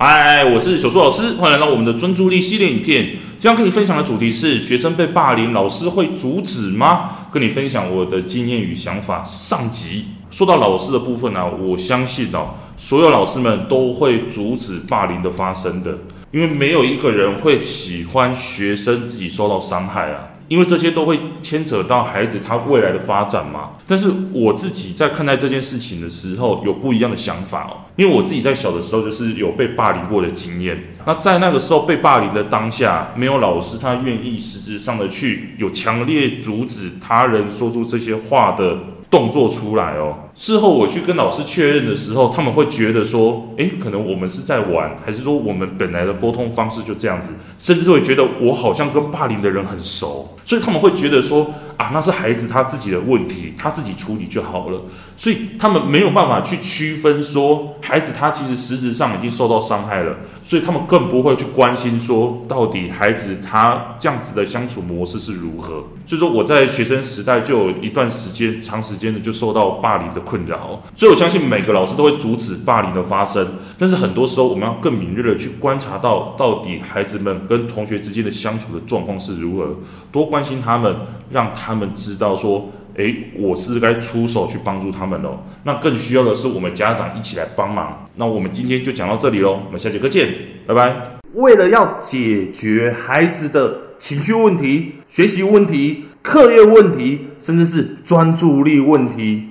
嗨，我是小树老师，欢迎来到我们的专注力系列影片。今天跟你分享的主题是：学生被霸凌，老师会阻止吗？跟你分享我的经验与想法。上集说到老师的部分呢、我相信哦，所有老师们都会阻止霸凌的发生的，因为没有一个人会喜欢学生自己受到伤害啊。因为这些都会牵扯到孩子他未来的发展嘛。但是我自己在看待这件事情的时候，有不一样的想法哦。因为我自己在小的时候就是有被霸凌过的经验。那在那个时候被霸凌的当下，没有老师他愿意实质上的去有强烈阻止他人说出这些话的动作出来哦。事后我去跟老师确认的时候，他们会觉得说，诶，可能我们是在玩，还是说我们本来的沟通方式就这样子，甚至会觉得我好像跟霸凌的人很熟，所以他们会觉得说。啊，那是孩子他自己的问题，他自己处理就好了。所以他们没有办法去区分说，孩子他其实实质上已经受到伤害了，所以他们更不会去关心说，到底孩子他这样子的相处模式是如何。所以说我在学生时代就有一段时间，长时间的就受到霸凌的困扰。所以我相信每个老师都会阻止霸凌的发生，但是很多时候我们要更敏锐的去观察到，到底孩子们跟同学之间的相处的状况是如何，多关心他们，让他。们知道说，诶，我是该出手去帮助他们喽。那更需要的是我们家长一起来帮忙。那我们今天就讲到这里喽，我们下节课见，拜拜。为了要解决孩子的情绪问题、学习问题、课业问题，甚至是专注力问题，